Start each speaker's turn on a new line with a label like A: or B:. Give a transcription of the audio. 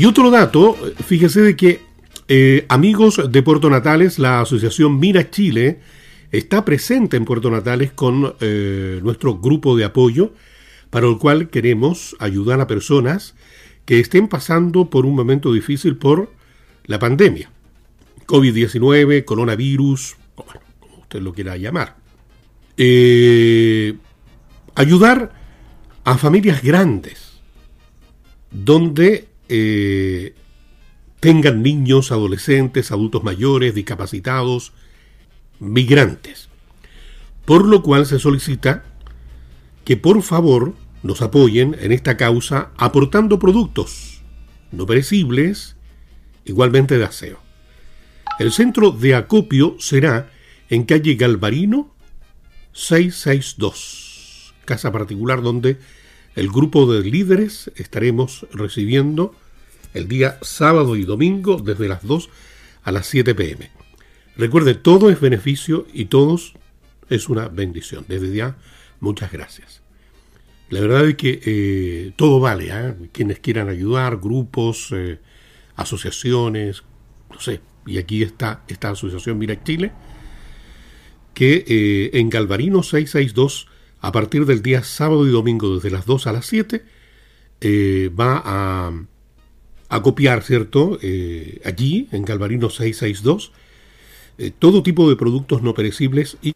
A: Y otro dato, fíjese de que eh, amigos de Puerto Natales, la asociación Mira Chile está presente en Puerto Natales con eh, nuestro grupo de apoyo, para el cual queremos ayudar a personas que estén pasando por un momento difícil por la pandemia. COVID-19, coronavirus, como usted lo quiera llamar. Eh, ayudar a familias grandes, donde eh, tengan niños, adolescentes, adultos mayores, discapacitados, migrantes. Por lo cual se solicita que por favor nos apoyen en esta causa aportando productos no perecibles, igualmente de aseo. El centro de acopio será en calle Galvarino 662, casa particular donde el grupo de líderes estaremos recibiendo el día sábado y domingo desde las 2 a las 7 pm. Recuerde, todo es beneficio y todos es una bendición. Desde ya, muchas gracias. La verdad es que eh, todo vale, ¿eh? quienes quieran ayudar, grupos, eh, asociaciones, no sé, y aquí está esta asociación Mira Chile, que en Galvarino 662 a partir del día sábado y domingo desde las 2 a las 7 eh, va a, copiar, ¿cierto? Eh, allí, en Galvarino 662, eh, todo tipo de productos no perecibles y